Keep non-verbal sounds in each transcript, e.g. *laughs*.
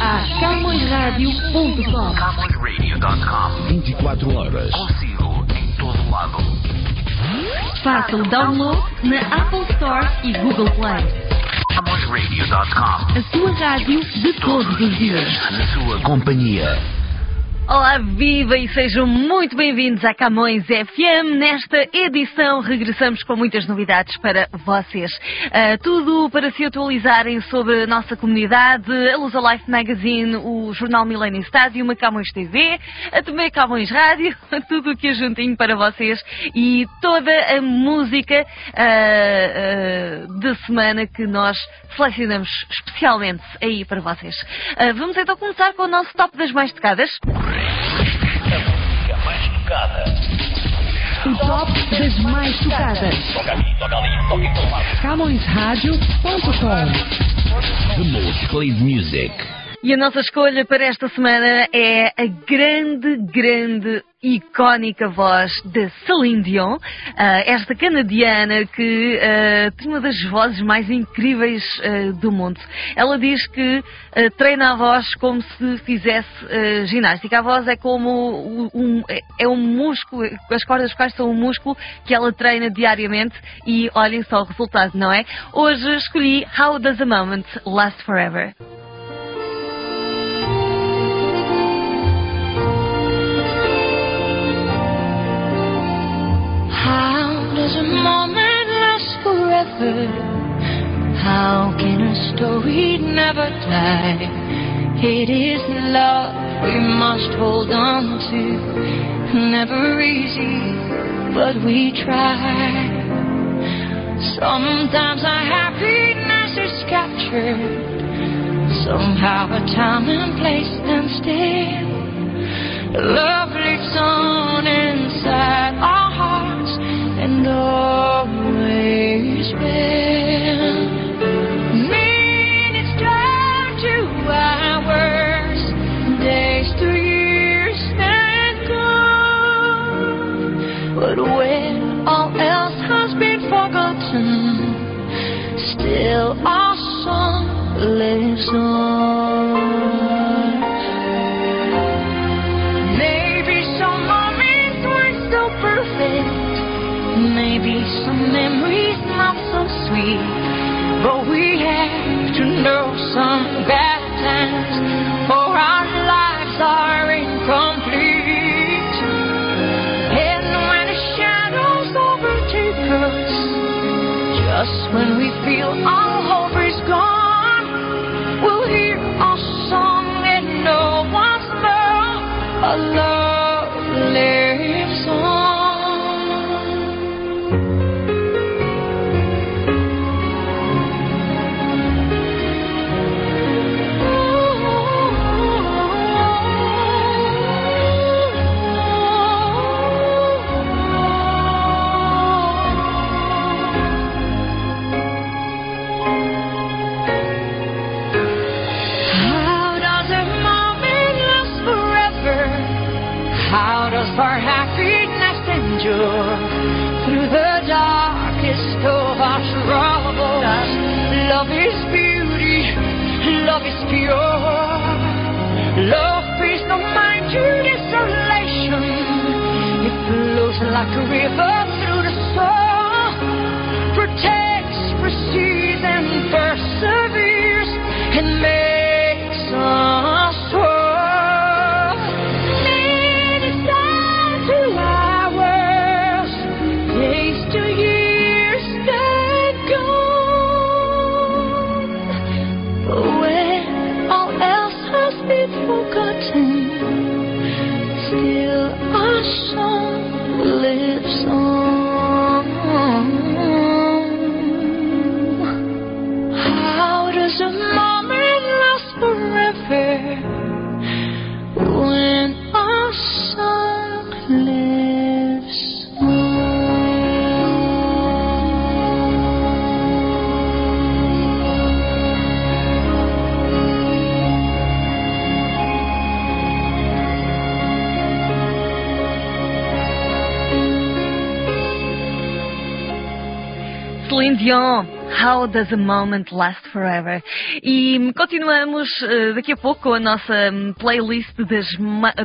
a. CamõesRadio.com 24 horas. Consigo em todo lado. Faça o download na Apple Store e Google Play. CamõesRadio.com A sua rádio de todos os dias. Na sua companhia. Olá, viva e sejam muito bem-vindos à Camões FM. Nesta edição regressamos com muitas novidades para vocês. Ah, tudo para se atualizarem sobre a nossa comunidade, a Lusa Life Magazine, o Jornal Millennium Stadium, a Camões TV, a também a Camões Rádio, *laughs* tudo o que é juntinho para vocês e toda a música ah, ah, da semana que nós selecionamos especialmente aí para vocês. Vamos então começar com o nosso top das mais tocadas. A música mais tocada. O top das mais tocadas. Toca aqui, toca ali, toca em todo lado. CamõesRádio.com The most played music. E a nossa escolha para esta semana é a grande, grande, icónica voz de Celine Dion, ah, esta canadiana que ah, tem uma das vozes mais incríveis ah, do mundo. Ela diz que treina a voz como se fizesse ginástica. A voz é como um, é- é um músculo, as cordas vocais são um músculo que ela treina diariamente e olhem só o resultado, não é? Hoje escolhi How Does a Moment Last Forever. Moment last forever? How can a story never die? It is love we must hold on to. Never easy, but we try. Sometimes our happiness is captured. Somehow a time and place stand still. Love lives on inside Maybe some moments weren't so perfect. Maybe some memories not so sweet. But we have to know some bad times, our lives are incomplete. And when the shadows overtake us, just when we feel all love love is pure. Love pays no mind to desolation. It flows like a river Celine Dion, How Does a Moment Last Forever? E continuamos uh, daqui a pouco com a nossa um, playlist das,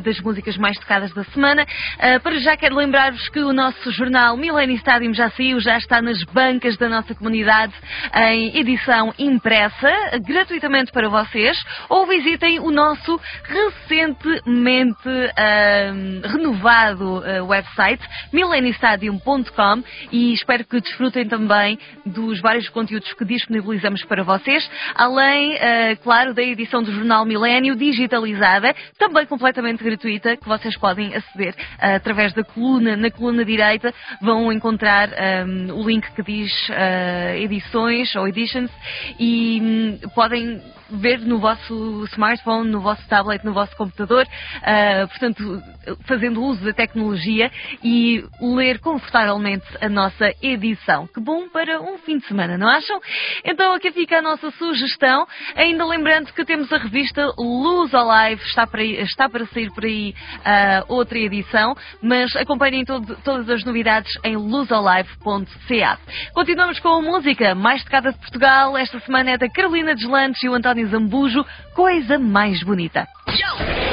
das, músicas mais tocadas da semana. Uh, para já quero lembrar-vos que o nosso jornal Millennium Stadium já saiu, já está nas bancas da nossa comunidade em edição impressa, gratuitamente para vocês, ou visitem o nosso recentemente uh, renovado website millenniumstadium.com e espero que desfrutem também dos vários conteúdos que disponibilizamos para vocês, além, uh, claro, da edição do Jornal Milênio digitalizada, também completamente gratuita, que vocês podem aceder uh, através da coluna, na coluna direita, vão encontrar um, ehm, o link que diz uh, edições ou editions e um, podem ver no vosso smartphone, no vosso tablet, no vosso computador, uh, portanto, fazendo uso da tecnologia e ler confortavelmente a nossa edição. Que bom para um fim de semana, acham? Então aqui fica a nossa sugestão. Ainda lembrando que temos a revista Luz Alive, está para, está para sair por aí uh, outra edição, mas acompanhem todo, todas as novidades em luzalive.ca. Continuamos com a música mais tocada de Portugal. Esta semana é da Carolina Deslantes e o António Zambujo, Coisa Mais Bonita.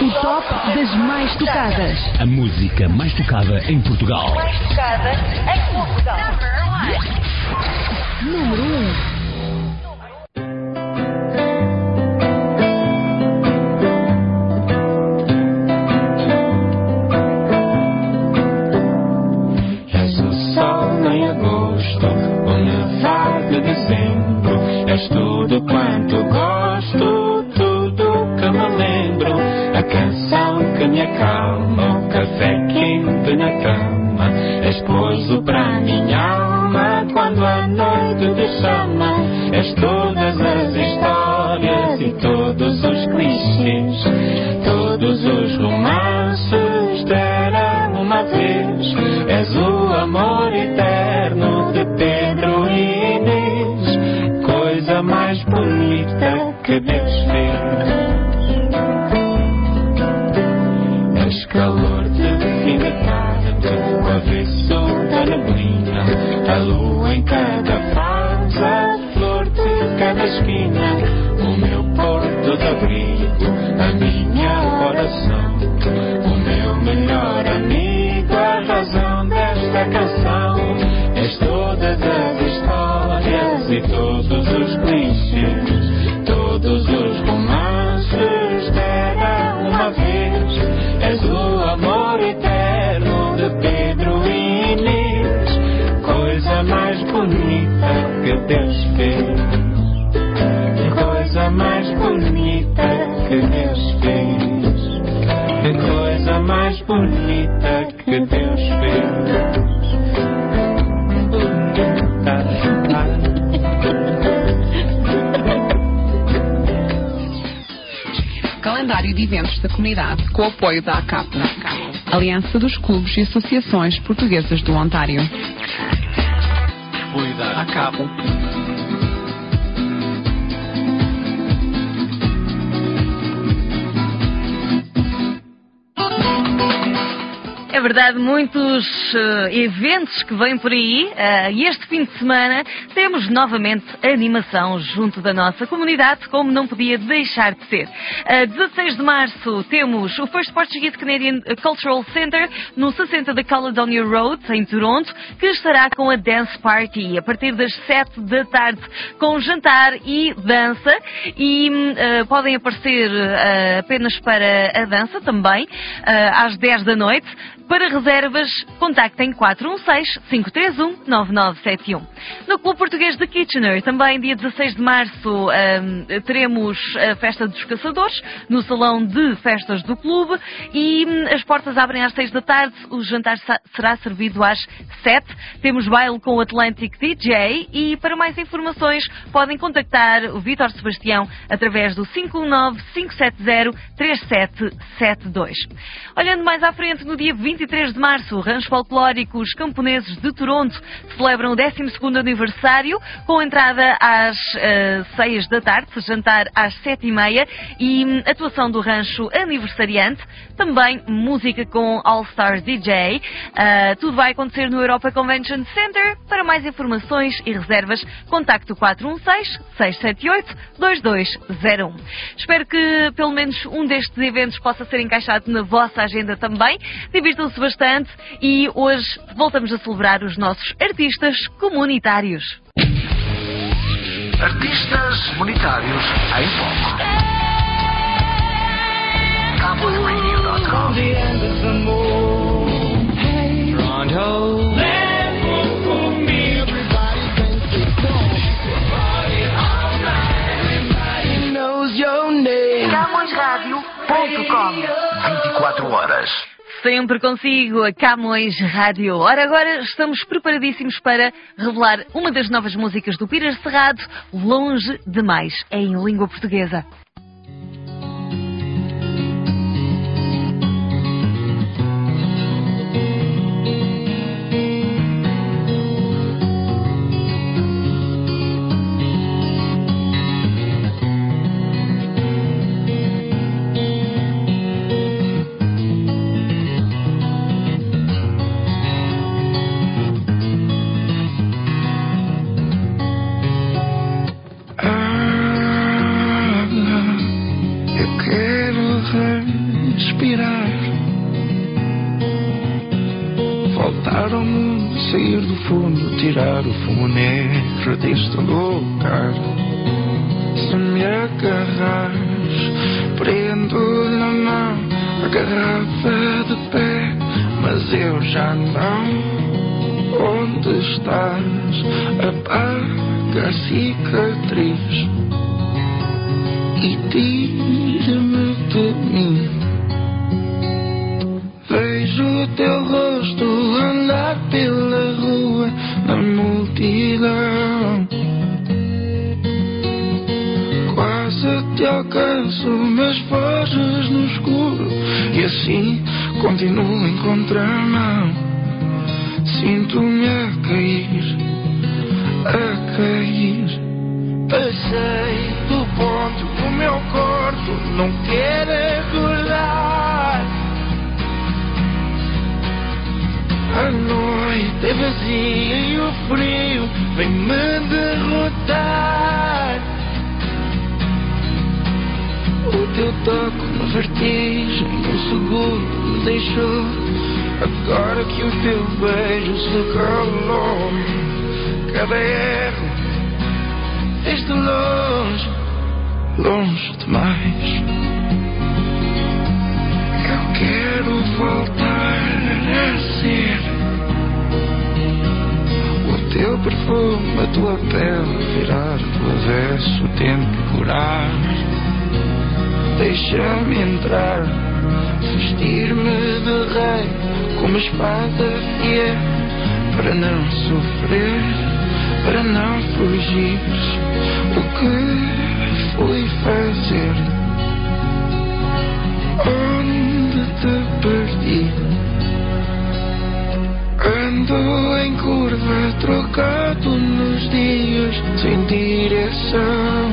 O top das mais tocadas. A música mais tocada em Portugal. Mais tocada em Portugal. Número 1. Comunidade com o apoio da ACAP, Aliança dos Clubes e Associações Portuguesas do Ontário. Cuidar. ACAP. É verdade, muitos uh, eventos que vêm por aí uh, e este fim de semana temos novamente animação junto da nossa comunidade, como não podia deixar de ser. Uh, 16 de março temos o First Portuguese Canadian Cultural Center no 60 da Caledonia Road, em Toronto, que estará com a Dance Party a partir das 7 da tarde, com jantar e dança. E podem aparecer apenas para a dança também, às 10 da noite. Para reservas, contactem 416-531-9971. No Clube Português de Kitchener, também dia 16 de março, um, teremos a Festa dos Caçadores no Salão de Festas do Clube e um, as portas abrem às 6 da tarde, o jantar será servido às 7. Temos baile com o Atlantic DJ e para mais informações podem contactar o Vítor Sebastião através do 519-570-3772. Olhando mais à frente, no dia 20 23 de março, Rancho Folclórico Os Camponeses de Toronto celebram o 12º aniversário, com entrada às uh, 6 da tarde, jantar às 7 e meia e hum, atuação do Rancho Aniversariante, também música com All Stars DJ. Uh, tudo vai acontecer no Europa Convention Center. Para mais informações e reservas, contacto 416-678-2201. Espero que pelo menos um destes eventos possa ser encaixado na vossa agenda também. Divirtam-se bastante e hoje voltamos a celebrar os nossos artistas comunitários. Artistas comunitários em foco. CamõesRádio.com 24 horas. Sempre consigo, a Camões Rádio. Ora, agora estamos preparadíssimos para revelar uma das novas músicas do Pires Cerrado, Longe Demais, em língua portuguesa. Respirar. Voltar ao mundo, sair do fundo, tirar o fumo negro deste lugar. Se me agarrares, prendo na mão a garrafa de pé, mas eu já não. Onde estás? Apaga a cicatriz e tira-me de mim. Vejo o teu rosto andar pela rua na multidão. Quase te alcanço, mas foges no escuro e assim continuo em contramão. Sinto-me a cair, a cair. Passei do ponto que o meu corpo não quer vazia e o frio vem me derrotar. O teu toque, uma vertigem, um segundo me deixou. Agora que o teu beijo se calou, cada erro desde longe, longe demais. Eu quero voltar a ser teu perfume, a tua pele, virar do avesso, o tempo curar. Deixa-me entrar, vestir-me de rei, com uma espada fiel, para não sofrer para não fugir. O que fui fazer? Onde te perdi ando em curva trocado nos dias sem direção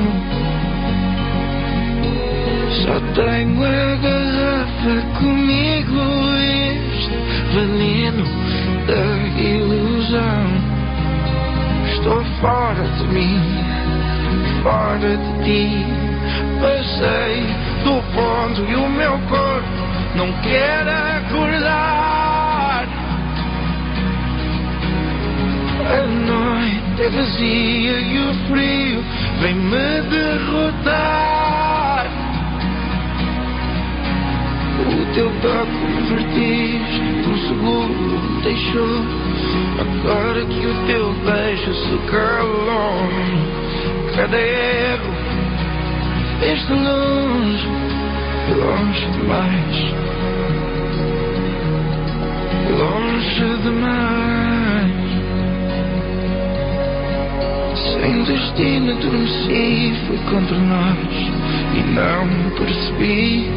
só tenho a garrafa comigo este veneno da ilusão Estou fora de mim, fora de ti. Passei do ponto e o meu corpo não quer acordar. A noite é vazia e o frio vem me derrotar. O teu toque vertigem de um segundo me deixou. Agora que o teu beijo se calou, cada erro desde longe, longe demais, longe demais. Sem destino adormeci, fui contra nós e não percebi.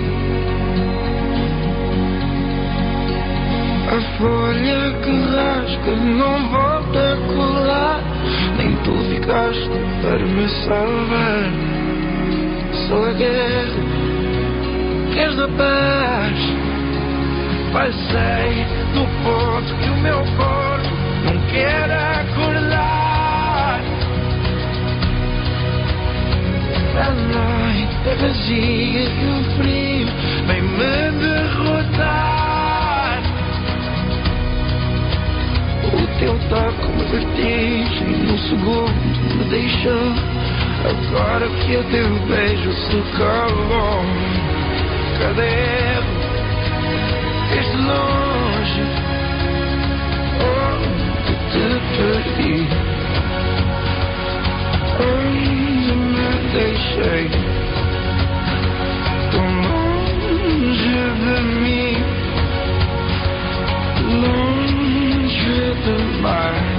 A folha que rasga não volta a colar. Nem tu ficaste para me salvar. Só a guerra, queres a paz? Passei do ponto que o meu corpo não quer acordar. A noite é vazia e o frio vem me derrotar. O teu toque me vertigem no segundo me deixou. Agora que o teu beijo calou, cadê? Este longe, onde te perdi, me deixei, tão longe de mim, longe demais. A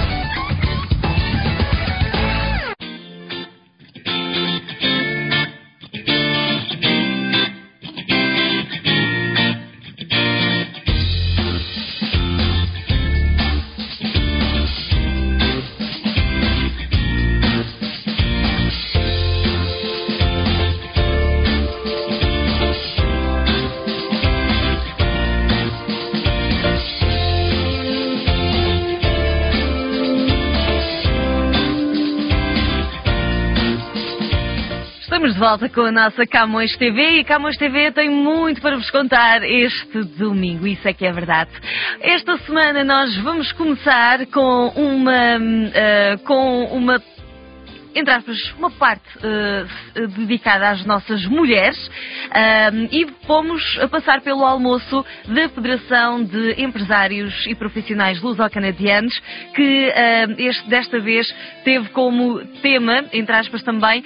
Volta com a nossa Camões TV e Camões TV tem muito para vos contar este domingo, isso é que é verdade. Esta semana nós vamos começar com uma, eh, com uma entre aspas, uma parte eh, dedicada às nossas mulheres ahm, e fomos a passar pelo almoço da Federação de Empresários e Profissionais Luso-Canadianos, que ahm, este, desta vez teve como tema, entre aspas também,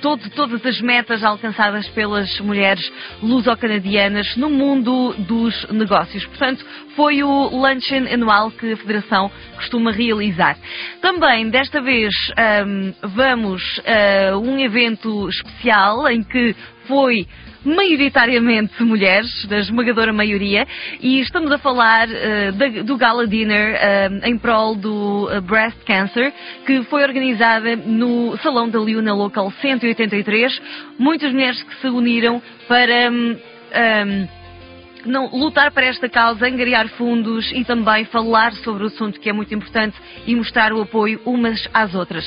todo- todas as metas alcançadas pelas mulheres luso-canadianas no mundo dos negócios. Portanto, foi o luncheon anual que a Federação costuma realizar. Também, desta vez, ahm, vamos a um evento especial em que foi maioritariamente mulheres, da esmagadora maioria, e estamos a falar da- do Gala Dinner em prol do eh, Breast Cancer, que foi organizada no Salão da Liuna Local 183. Muitas mulheres que se uniram para. hum, hum, não, lutar para esta causa, angariar fundos e também falar sobre o assunto que é muito importante e mostrar o apoio umas às outras.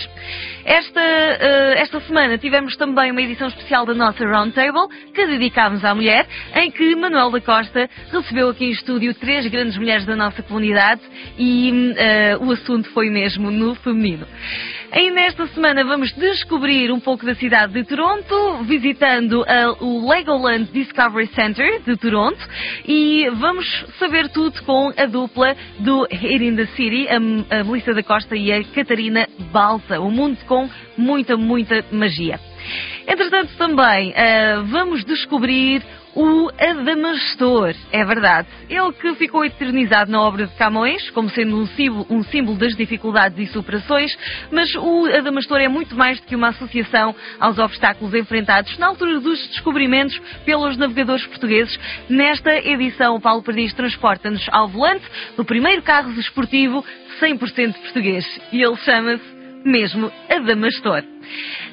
Esta, eh, esta semana tivemos também uma edição especial da nossa Roundtable que dedicámos à mulher, em que Manuel da Costa recebeu aqui em estúdio três grandes mulheres da nossa comunidade e eh, o assunto foi mesmo no feminino. Ainda esta semana vamos descobrir um pouco da cidade de Toronto, visitando a- o Legoland Discovery Center de Toronto e vamos saber tudo com a dupla do Hate in the City, a, a Melissa da Costa e a Catarina Balsa. Um mundo com muita, muita magia. Entretanto, também ah, vamos descobrir o Adamastor. É verdade. Ele que ficou eternizado na obra de Camões, como sendo um símbolo, um símbolo das dificuldades e superações, mas o Adamastor é muito mais do que uma associação aos obstáculos enfrentados na altura dos descobrimentos pelos navegadores portugueses. Nesta edição, o Paulo Perdiz transporta-nos ao volante do primeiro carro desportivo 100% português. E ele chama-se mesmo Adamastor.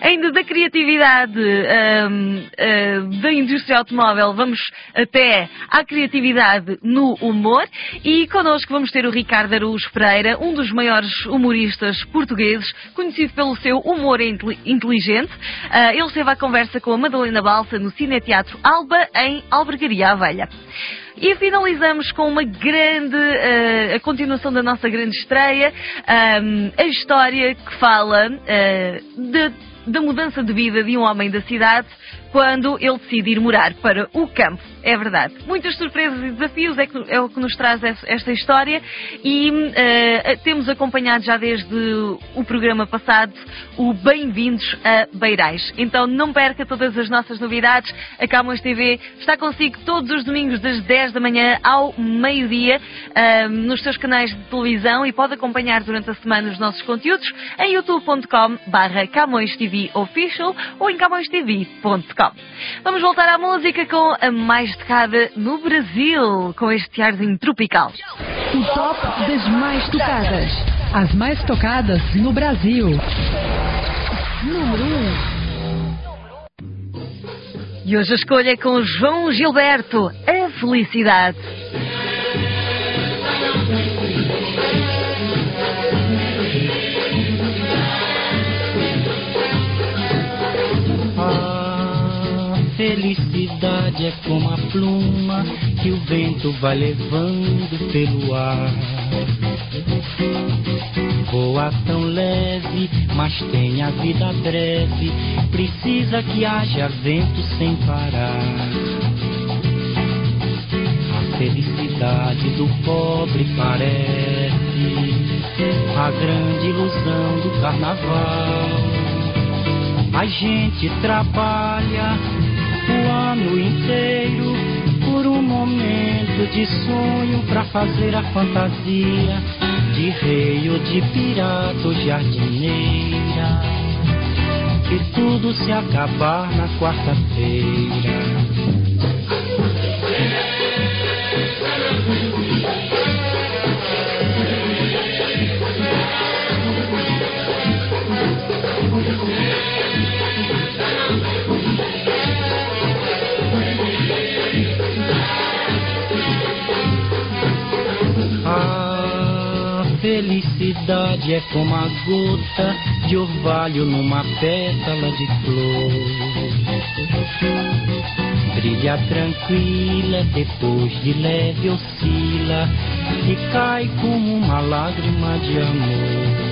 Ainda da criatividade hum, hum, da indústria automóvel, vamos até à criatividade no humor e connosco vamos ter o Ricardo Araújo Pereira, um dos maiores humoristas portugueses, conhecido pelo seu humor intel- inteligente. Ah, ele esteve à conversa com a Madalena Balsa no Cineteatro Alba, em Albergaria Velha. E finalizamos com uma grande, eh, a continuação da nossa grande estreia, ahm, a história que fala eh, de- da mudança de vida de um homem da cidade quando ele decide ir morar para o campo. É verdade. Muitas surpresas e desafios é, que- é o que nos traz es- esta história e eh, temos acompanhado já desde o programa passado o Bem-vindos a Beirais. Então não perca todas as nossas novidades. A Camões TV está consigo todos os domingos das 10 da manhã ao meio-dia ah, nos seus canais de televisão e pode acompanhar durante a semana os nossos conteúdos em youtube.com barra Camões TV Official ou em camõestv.com. Vamos voltar à música com a mais tocada no Brasil, com este arzinho tropical. O top das mais tocadas. As mais tocadas no Brasil. Número 1. E hoje a escolha é com João Gilberto, a felicidade. Felicidade é como a pluma que o vento vai levando pelo ar. Voa tão leve, mas tem a vida breve. Precisa que haja vento sem parar. A felicidade do pobre parece a grande ilusão do carnaval. A gente trabalha o ano inteiro por um momento de sonho pra fazer a fantasia de rei ou de pirata ou jardineira. E tudo se acabar na quarta-feira. É como a gota de orvalho numa pétala de flor. Brilha tranquila, depois de leve oscila e cai como uma lágrima de amor.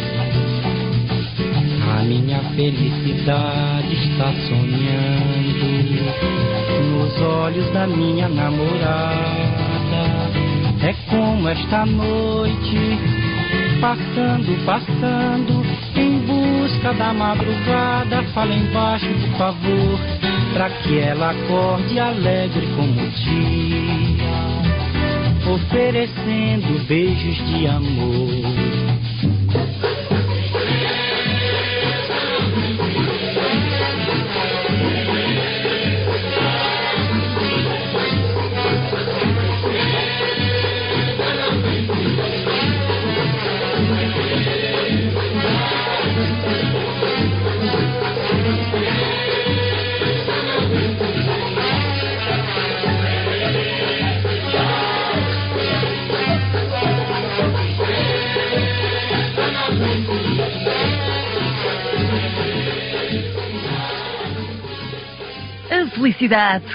A minha felicidade está sonhando nos olhos da minha namorada. É como esta noite, passando, passando, em busca da madrugada. Fala embaixo, por favor, pra que ela acorde alegre como o dia, oferecendo beijos de amor.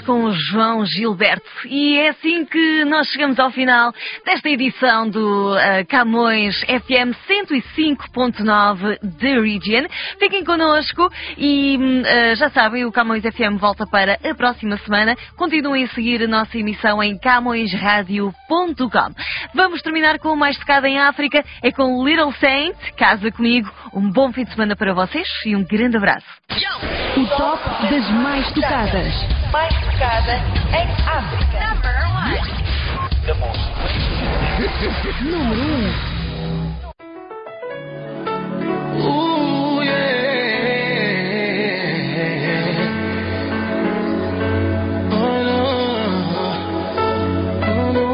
Com o João Gilberto. E é assim que nós chegamos ao final desta edição do ah, Camões FM 105.9 The Region. Fiquem connosco e ah, já sabem, o Camões FM volta para a próxima semana. Continuem a seguir a nossa emissão em camõesradio.com. Vamos terminar com o mais tocado em África. É com Little Saint. Casa comigo. Um bom fim de semana para vocês e um grande abraço. O top das mais tocadas. Mais tocada em África. Número 1. Ooh, yeah. Oh, no. Oh, no.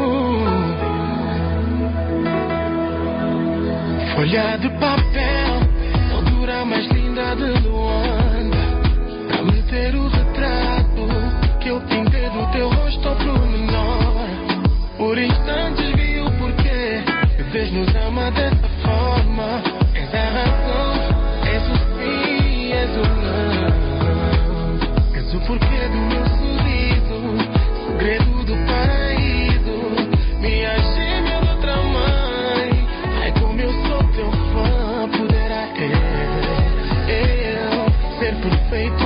Eu,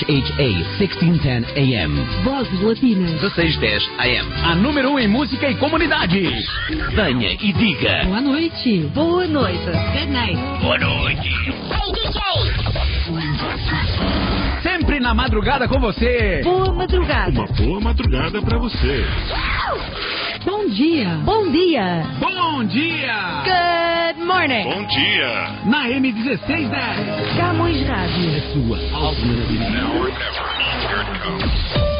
CHHA 1610 AM. Vozes Latinas. 1610 AM. A número 1 um em música e comunidade. Venha e diga. Boa noite. Boa noite. Good night. Boa noite. Sempre na madrugada com você. Boa madrugada. Uma boa madrugada pra você. Bom dia. Bom dia. Bom dia. Good morning. Bom dia. Na M1610. Camões Rádio. A sua alternativa.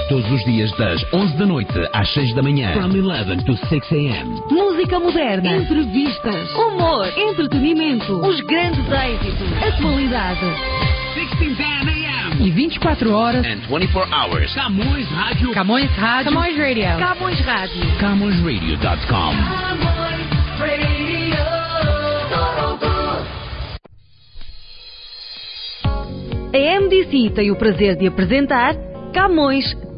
Todos os dias das 11 da noite às 6 da manhã. From 11 to 6 AM. Música moderna. Entrevistas. Humor. Entretenimento. Os grandes êxitos. Atualidade. 1610 AM. E 24 horas. And 24 hours. Camões Rádio. Camões Rádio. Camões Radio. Camões Rádio. CamõesRadio.com. A MDC tem o prazer de apresentar Camões